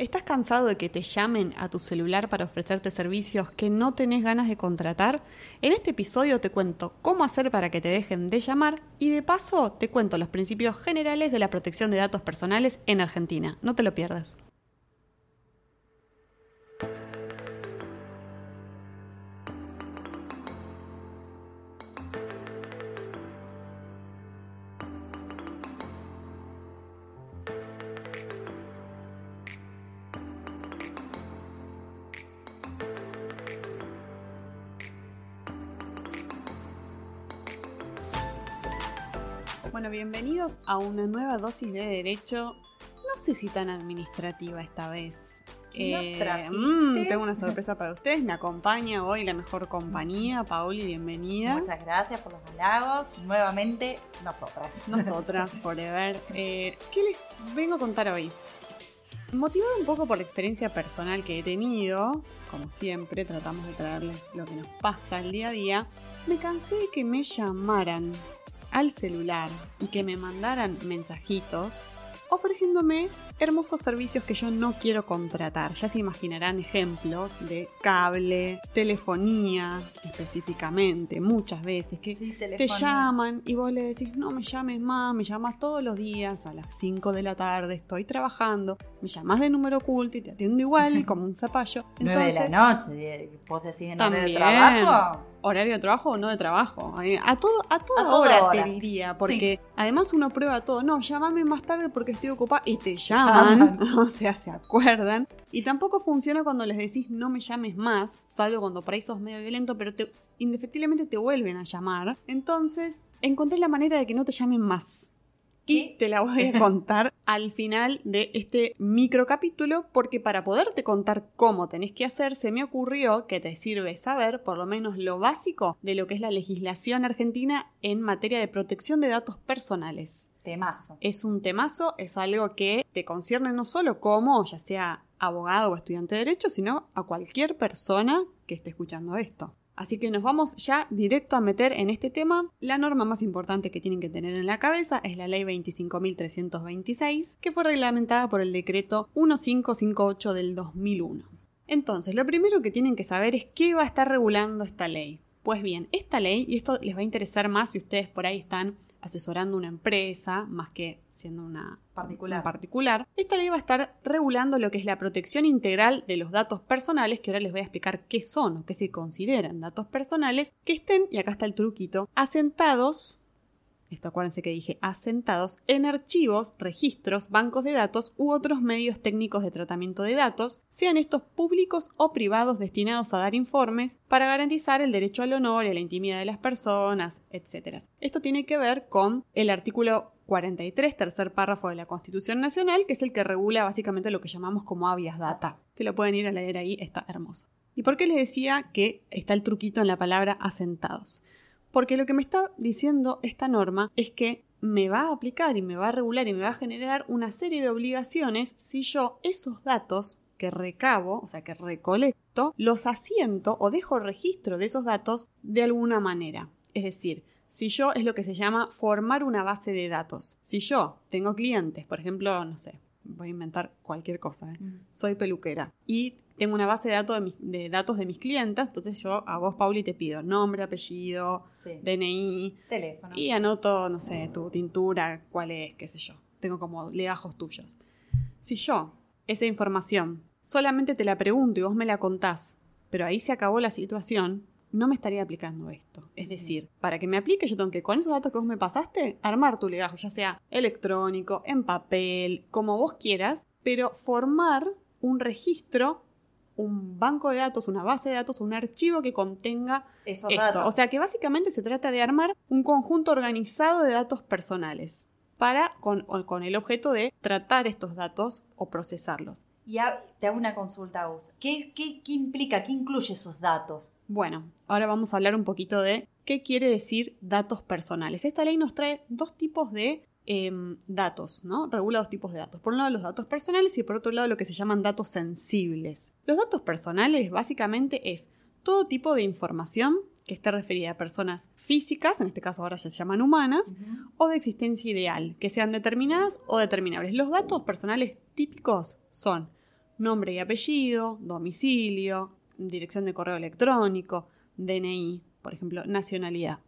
¿Estás cansado de que te llamen a tu celular para ofrecerte servicios que no tenés ganas de contratar? En este episodio te cuento cómo hacer para que te dejen de llamar y de paso te cuento los principios generales de la protección de datos personales en Argentina. No te lo pierdas. Bueno, bienvenidos a una nueva dosis de derecho. No sé si tan administrativa esta vez. ¿No trajiste? mm, tengo una sorpresa para ustedes. Me acompaña hoy la mejor compañía. Pauli, bienvenida. Muchas gracias por los halagos. Nuevamente, nosotras. Nosotras, Forever. Eh, ¿Qué les vengo a contar hoy? Motivado un poco por la experiencia personal que he tenido, como siempre, tratamos de traerles lo que nos pasa el día a día. Me cansé de que me llamaran al celular y que me mandaran mensajitos ofreciéndome hermosos servicios que yo no quiero contratar. Ya se imaginarán ejemplos de cable, telefonía específicamente, muchas veces, que Sí, te llaman y vos le decís, no me llames más, me llamas todos los días a las 5 de la tarde, estoy trabajando, me llamas de número oculto y te atiendo igual como un zapallo. 9 de la Entonces, noche, vos decís en horario de También. trabajo. horario de trabajo o no de trabajo. Eh, A todo, a toda A toda hora, hora. te diría, porque además uno prueba todo. No, llámame más tarde porque estoy ocupada y te llaman, Llaman. o sea, se acuerdan. Y tampoco funciona cuando les decís no me llames más, salvo cuando por ahí sos medio violento, pero te, indefectiblemente te vuelven a llamar. Entonces, encontré la manera de que no te llamen más. Y te la voy a contar al final de este microcapítulo, porque para poderte contar cómo tenés que hacer, se me ocurrió que te sirve saber por lo menos lo básico de lo que es la legislación argentina en materia de protección de datos personales. Temazo. Es un temazo, es algo que te concierne no solo como, ya sea abogado o estudiante de derecho, sino a cualquier persona que esté escuchando esto. Así que nos vamos ya directo a meter en este tema. La norma más importante que tienen que tener en la cabeza es la ley 25.326, que fue reglamentada por el decreto 1558 del 2001. Entonces, lo primero que tienen que saber es qué va a estar regulando esta ley. Pues bien, esta ley, y esto les va a interesar más si ustedes por ahí están asesorando una empresa, más que siendo una Particular. particular, esta ley va a estar regulando lo que es la protección integral de los datos personales, que ahora les voy a explicar qué son o qué se consideran datos personales, que estén, y acá está el truquito, asentados, esto acuérdense que dije asentados, en archivos, registros, bancos de datos u otros medios técnicos de tratamiento de datos, sean estos públicos o privados destinados a dar informes para garantizar el derecho al honor y a la intimidad de las personas, etc. Esto tiene que ver con el artículo 43, tercer párrafo de la Constitución Nacional, que es el que regula básicamente lo que llamamos como habeas data, que lo pueden ir a leer ahí, está hermoso. ¿Y por qué les decía que está el truquito en la palabra asentados? Porque lo que me está diciendo esta norma es que me va a aplicar y me va a regular y me va a generar una serie de obligaciones si yo esos datos que recabo, o sea, que recolecto, los asiento o dejo registro de esos datos de alguna manera. Es decir, si yo es lo que se llama formar una base de datos. Si yo tengo clientes, por ejemplo, no sé, voy a inventar cualquier cosa, ¿eh? Soy peluquera y tengo una base de datos de, mis, de datos de mis clientes, entonces yo a vos, Pauli, te pido nombre, apellido, Sí. DNI Teléfono. y anoto, no sé, tu tintura, cuál es, qué sé yo. Tengo como legajos tuyos. Si yo esa información solamente te la pregunto y vos me la contás, pero ahí se acabó la situación, no me estaría aplicando esto. Es decir, para que me aplique yo tengo que con esos datos que vos me pasaste, armar tu legajo, ya sea electrónico, en papel, como vos quieras, pero formar un registro, un banco de datos, una base de datos, un archivo que contenga Esos esto. datos. O sea que básicamente se trata de armar un conjunto organizado de datos personales para con, el objeto de tratar estos datos o procesarlos. Y te hago una consulta a vos. ¿Qué, qué, qué implica? ¿Qué incluye esos datos? Bueno, ahora vamos a hablar un poquito de qué quiere decir datos personales. Esta ley nos trae dos tipos de em, datos, ¿no? Regula dos tipos de datos. Por un lado los datos personales y por otro lado lo que se llaman datos sensibles. Los datos personales básicamente es todo tipo de información que esté referida a personas físicas, en este caso ahora ya se llaman humanas, o de existencia ideal, que sean determinadas o determinables. Los datos personales típicos son nombre y apellido, domicilio, dirección de correo electrónico, DNI, por ejemplo, nacionalidad.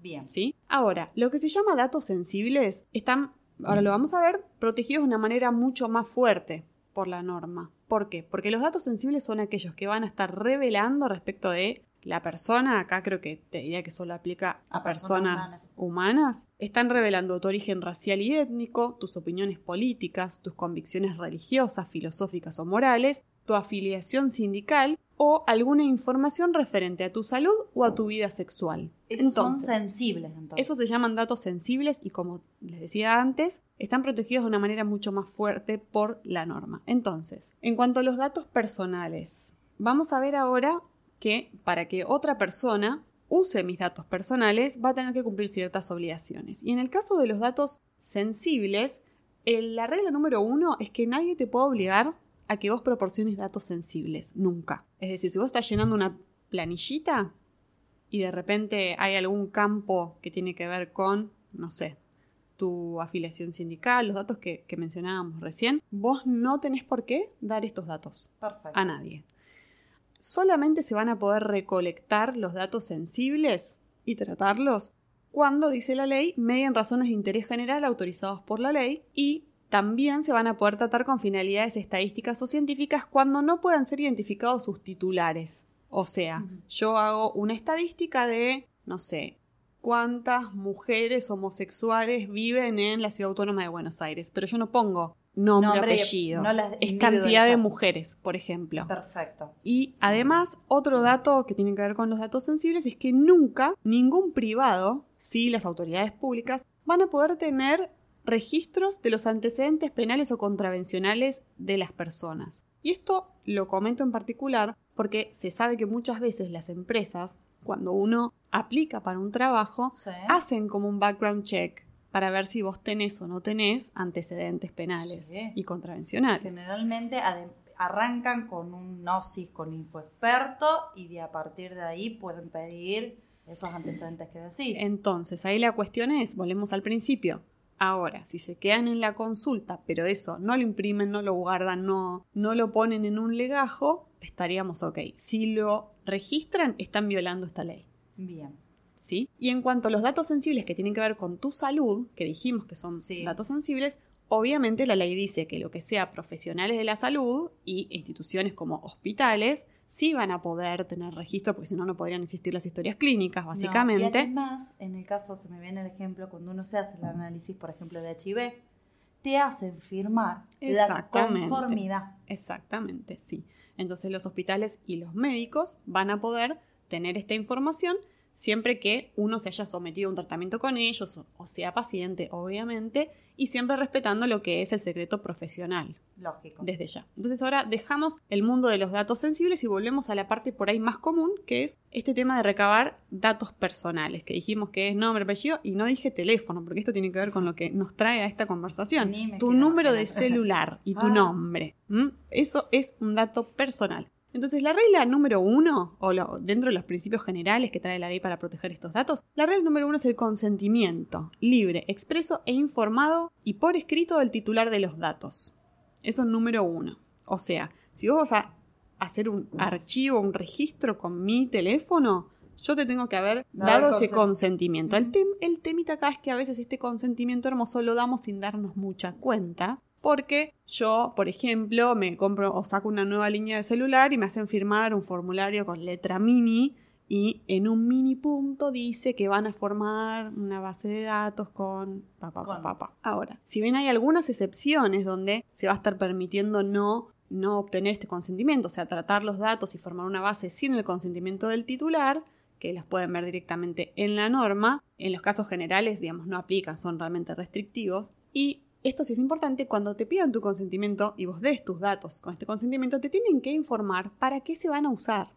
Bien. ¿Sí? Ahora, lo que se llama datos sensibles están, ahora lo vamos a ver, protegidos de una manera mucho más fuerte por la norma. ¿Por qué? Porque los datos sensibles son aquellos que van a estar revelando respecto de la persona, acá creo que te diría que solo aplica a, A personas personas humanas, están revelando tu origen racial y étnico, tus opiniones políticas, tus convicciones religiosas, filosóficas o morales, tu afiliación sindical o alguna información referente a tu salud o a tu vida sexual. Esos son sensibles, entonces. esos se llaman datos sensibles y como les decía antes, están protegidos de una manera mucho más fuerte por la norma. Entonces, en cuanto a los datos personales, vamos a ver ahora que para que otra persona use mis datos personales va a tener que cumplir ciertas obligaciones. Y en el caso de los datos sensibles, la regla número uno es que nadie te puede obligar a que vos proporciones datos sensibles, nunca. Es decir, si vos estás llenando una planillita y de repente hay algún campo que tiene que ver con, no sé, tu afiliación sindical, los datos que, que mencionábamos recién, vos no tenés por qué dar estos datos Perfecto. a nadie. Solamente se van a poder recolectar los datos sensibles y tratarlos cuando, dice la ley, medien razones de interés general autorizados por la ley y también se van a poder tratar con finalidades estadísticas o científicas cuando no puedan ser identificados sus titulares. O sea, yo hago una estadística de, no sé, cuántas mujeres homosexuales viven en la ciudad autónoma de Buenos Aires, pero yo no pongo nombre, Nombre apellido. no las es cantidad de mujeres, por ejemplo. Perfecto. Y además, otro dato que tiene que ver con los datos sensibles es que nunca ningún privado, sí las autoridades públicas, van a poder tener registros de los antecedentes penales o contravencionales de las personas. Y esto lo comento en particular porque se sabe que muchas veces las empresas, cuando uno aplica para un trabajo, Sí. hacen como un background check para ver si vos tenés o no tenés antecedentes penales Sí. y contravencionales. Generalmente arrancan con un gnosis con infoexperto y de a partir de ahí pueden pedir esos antecedentes que decís. Entonces, ahí la cuestión es, volvemos al principio. Ahora, si se quedan en la consulta, pero eso no lo imprimen, no lo guardan, no, no lo ponen en un legajo, estaríamos ok. Si lo registran, están violando esta ley. Bien. ¿Sí? Y en cuanto a los datos sensibles que tienen que ver con tu salud, que dijimos que son Sí. datos sensibles, obviamente la ley dice que lo que sea profesionales de la salud y instituciones como hospitales sí van a poder tener registro, porque si no, no podrían existir las historias clínicas, No, básicamente. y además, en el caso, se me viene el ejemplo, cuando uno se hace el análisis, por ejemplo, de HIV, te hacen firmar la conformidad. Exactamente, sí. Entonces los hospitales y los médicos van a poder tener esta información siempre que uno se haya sometido a un tratamiento con ellos o- sea paciente, obviamente, y siempre respetando lo que es el secreto profesional Lógico. desde ya. Entonces ahora dejamos el mundo de los datos sensibles y volvemos a la parte por ahí más común, que es este tema de recabar datos personales, que dijimos que es nombre, apellido, y no dije teléfono, porque esto tiene que ver con lo que nos trae a esta conversación. Tu número de celular y tu Ah. nombre. Eso es un dato personal. Entonces, la regla número uno, o lo- dentro de los principios generales que trae la ley para proteger estos datos, la regla número uno es el consentimiento libre, expreso e informado y por escrito del titular de los datos. Eso es número uno. O sea, si vos vas a hacer un archivo, un registro con mi teléfono, yo te tengo que haber Dado ese consen- consentimiento. El, tem- el temita acá es que a veces este consentimiento hermoso lo damos sin darnos mucha cuenta. Porque yo, por ejemplo, me compro o saco una nueva línea de celular y me hacen firmar un formulario con letra mini y en un mini punto dice que van a formar una base de datos con papá, papá. Ahora, si bien hay algunas excepciones donde se va a estar permitiendo no no obtener este consentimiento, o sea, tratar los datos y formar una base sin el consentimiento del titular, que las pueden ver directamente en la norma, en los casos generales, digamos, no aplican, son realmente restrictivos. Y esto sí es importante, cuando te pidan tu consentimiento y vos des tus datos con este consentimiento, te tienen que informar para qué se van a usar.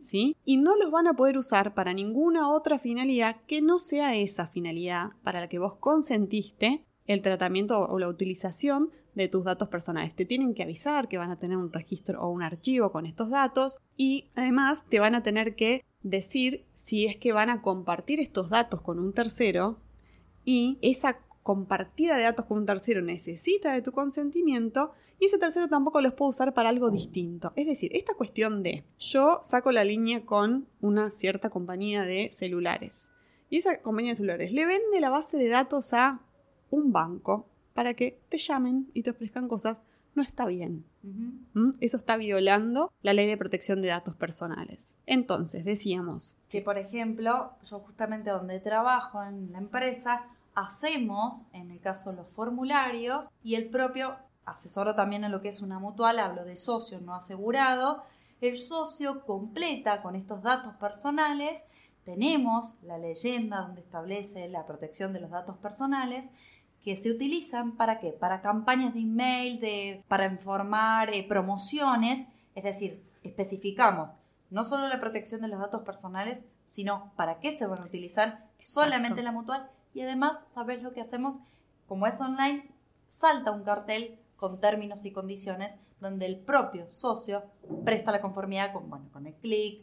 ¿sí? Y no los van a poder usar para ninguna otra finalidad que no sea esa finalidad para la que vos consentiste el tratamiento o la utilización de tus datos personales. Te tienen que avisar que van a tener un registro o un archivo con estos datos y además te van a tener que decir si es que van a compartir estos datos con un tercero y esa compartida de datos con un tercero necesita de tu consentimiento y ese tercero tampoco los puede usar para algo distinto. Es decir, esta cuestión de yo saco la línea con una cierta compañía de celulares y esa compañía de celulares le vende la base de datos a un banco para que te llamen y te ofrezcan cosas, no está bien. ¿Mm? Eso está violando la ley de protección de datos personales. Entonces, decíamos. Si, por ejemplo, yo justamente donde trabajo en la empresa, hacemos, en el caso los formularios, y el propio asesoro también en lo que es una mutual, hablo de socio no asegurado, el socio completa con estos datos personales, tenemos la leyenda donde establece la protección de los datos personales, que se utilizan para qué? Para campañas de email, de, para informar, eh, promociones, es decir, especificamos no solo la protección de los datos personales, sino para qué se van a utilizar solamente la mutual y además, ¿sabes lo que hacemos? Como es online, salta un cartel con términos y condiciones donde el propio socio presta la conformidad con, bueno, con el clic,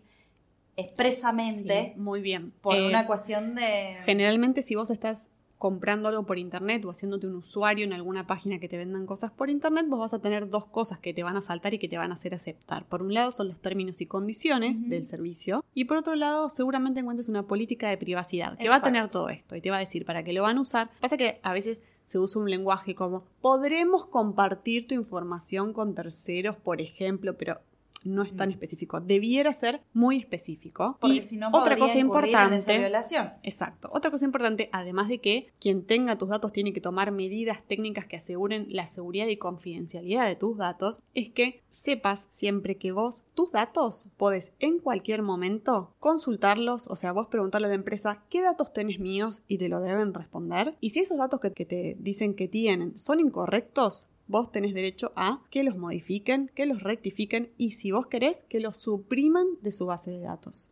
expresamente. muy bien. Por una eh, cuestión de... Generalmente si vos estás comprando algo por internet o haciéndote un usuario en alguna página que te vendan cosas por internet, vos vas a tener dos cosas que te van a saltar y que te van a hacer aceptar. Por un lado son los términos y condiciones del servicio y por otro lado seguramente encuentres una política de privacidad que va a tener todo esto y te va a decir para qué lo van a usar. Pasa que a veces se usa un lenguaje como podremos compartir tu información con terceros, por ejemplo, pero no es tan mm. específico. Debiera ser muy específico. Porque si no, otra cosa importante. En violación. Exacto. Otra cosa importante, además de que quien tenga tus datos tiene que tomar medidas técnicas que aseguren la seguridad y confidencialidad de tus datos, es que sepas siempre que vos, tus datos, podés en cualquier momento consultarlos, o sea, vos preguntarle a la empresa qué datos tenés míos y te lo deben responder. Y si esos datos que, que te dicen que tienen son incorrectos, vos tenés derecho a que los modifiquen, que los rectifiquen y si vos querés que los supriman de su base de datos.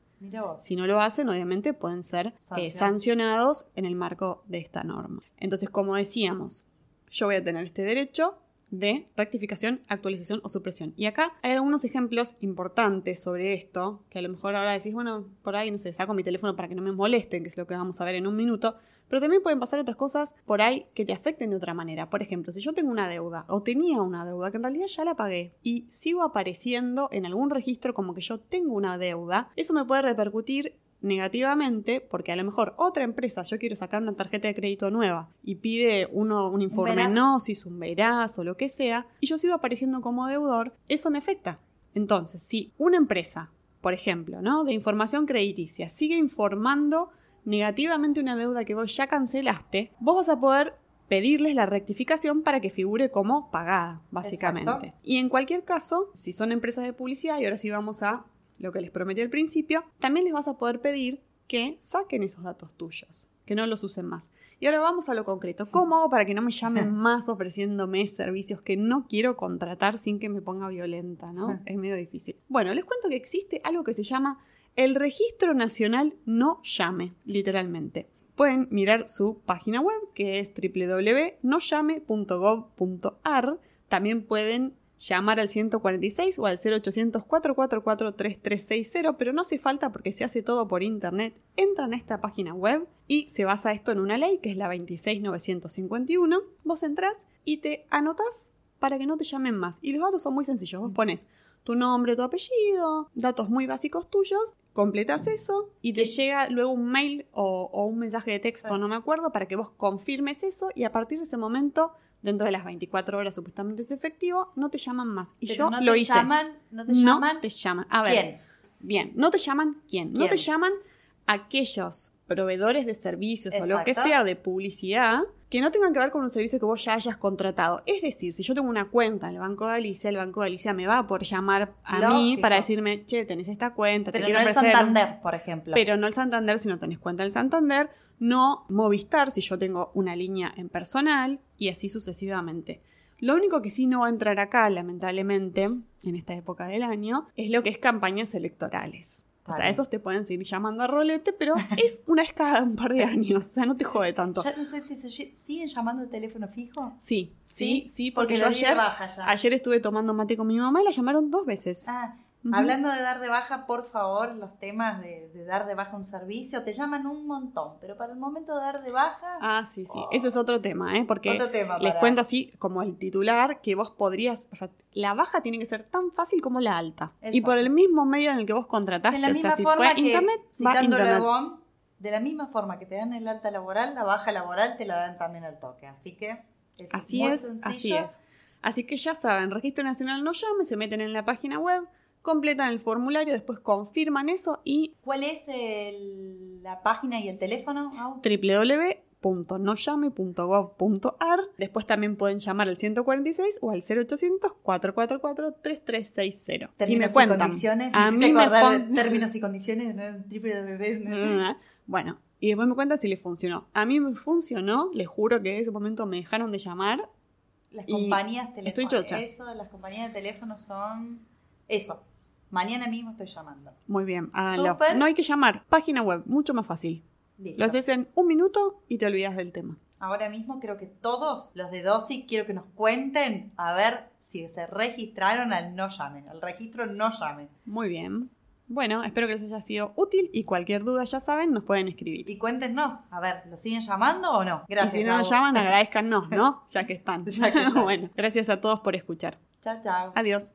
Si no lo hacen, obviamente pueden ser eh, sancionados en el marco de esta norma. Entonces, como decíamos, yo voy a tener este derecho, de rectificación, actualización o supresión. Y acá hay algunos ejemplos importantes sobre esto, que a lo mejor ahora decís, bueno, por ahí, no sé, saco mi teléfono para que no me molesten, que es lo que vamos a ver en un minuto, pero también pueden pasar otras cosas por ahí que te afecten de otra manera. Por ejemplo, si yo tengo una deuda o tenía una deuda que en realidad ya la pagué y sigo apareciendo en algún registro como que yo tengo una deuda, eso me puede repercutir negativamente porque a lo mejor otra empresa, yo quiero sacar una tarjeta de crédito nueva y pide uno, un informe Gnosis, un Veraz o lo que sea, y yo sigo apareciendo como deudor, eso me afecta. Entonces, si una empresa, por ejemplo, ¿no? de información crediticia, sigue informando negativamente una deuda que vos ya cancelaste, vos vas a poder pedirles la rectificación para que figure como pagada, básicamente. Y en cualquier caso, si son empresas de publicidad, y ahora sí vamos a lo que les prometí al principio, también les vas a poder pedir que saquen esos datos tuyos, que no los usen más. Y ahora vamos a lo concreto. ¿Cómo hago para que no me llamen más ofreciéndome servicios que no quiero contratar sin que me ponga violenta, ¿no? Es medio difícil. Bueno, les cuento que existe algo que se llama el Registro Nacional No Llame, literalmente. Pueden mirar su página web que es www.nollame.gov.ar. También pueden llamar al 146 o al 0800 444 3360, pero no hace falta porque se hace todo por internet. Entran a esta página web y se basa esto en una ley que es la 26951. Vos entras y te anotas para que no te llamen más. Y los datos son muy sencillos. Vos pones tu nombre, tu apellido, datos muy básicos tuyos, completas eso y te llega luego un mail o, un mensaje de texto, no me acuerdo, para que vos confirmes eso y a partir de ese momento dentro de las 24 horas supuestamente es efectivo, no te llaman más. Y yo no lo te hice. Llaman, no te llaman. No te llaman. A ver. ¿Quién? Bien, no te llaman quién. No te llaman aquellos proveedores de servicios o lo que sea de publicidad que no tengan que ver con un servicio que vos ya hayas contratado. Es decir, si yo tengo una cuenta en el Banco de Galicia, el Banco de Galicia me va por llamar a mí para decirme, che, tenés esta cuenta, pero te no el Santander, por ejemplo. Pero no el Santander si no tenés cuenta el Santander, no Movistar si yo tengo una línea en personal y así sucesivamente. Lo único que sí no va a entrar acá, lamentablemente, en esta época del año, es lo que es campañas electorales. O sea, esos te pueden seguir llamando a rolete, pero es una vez cada un par de años. O sea, no te jode tanto. ¿Ya no sé, siguen llamando el teléfono fijo? Sí, sí, sí, porque, yo ayer, ayer estuve tomando mate con mi mamá y la llamaron dos veces. Ah, Hablando de dar de baja, por favor, los temas de, de dar de baja un servicio te llaman un montón, pero para el momento de dar de baja, Ah, sí, sí. Ese es otro tema, ¿eh? Porque tema. les para- cuento así, como el titular, que vos podrías. O sea, la baja tiene que ser tan fácil como la alta. Y Exacto. por el mismo medio en el que vos contrataste. De la o misma sea, si forma fue que, internet, va citando internet. De la misma forma que te dan el alta laboral, la baja laboral te la dan también al toque. Así que es Así muy es, sencillo. así es. Así que ya saben, Registro Nacional no llame, se meten en la página web, completan el formulario, después confirman eso y ¿Cuál es el- la página y el teléfono? Au? www.nollame.gov.ar. Después también pueden llamar al 146 o al 0800 444 3360. Y me Términos y, cuentan. condiciones. A mí me términos y condiciones. ¿no? www. Bueno, y después me cuentan si les funcionó. A mí me funcionó, les juro que en ese momento me dejaron de llamar. Las compañías chocha. Eso, las compañías de teléfono son. Eso. Mañana mismo estoy llamando. Muy bien, háganlo. Súper. No hay que llamar, página web, mucho más fácil. Listo. Lo haces en un minuto y te olvidas del tema. Ahora mismo creo que todos los de DOSI quiero que nos cuenten a ver si se registraron al no llamen, al registro no llamen. Muy bien. Bueno, espero que les haya sido útil y cualquier duda ya saben, nos pueden escribir. Y cuéntenos, a ver, ¿lo siguen llamando o no? Gracias. y si no nos llaman, agradezcanos, ¿no? Ya que están. Ya que están. bueno, gracias a todos por escuchar. Chao, chao. Adiós.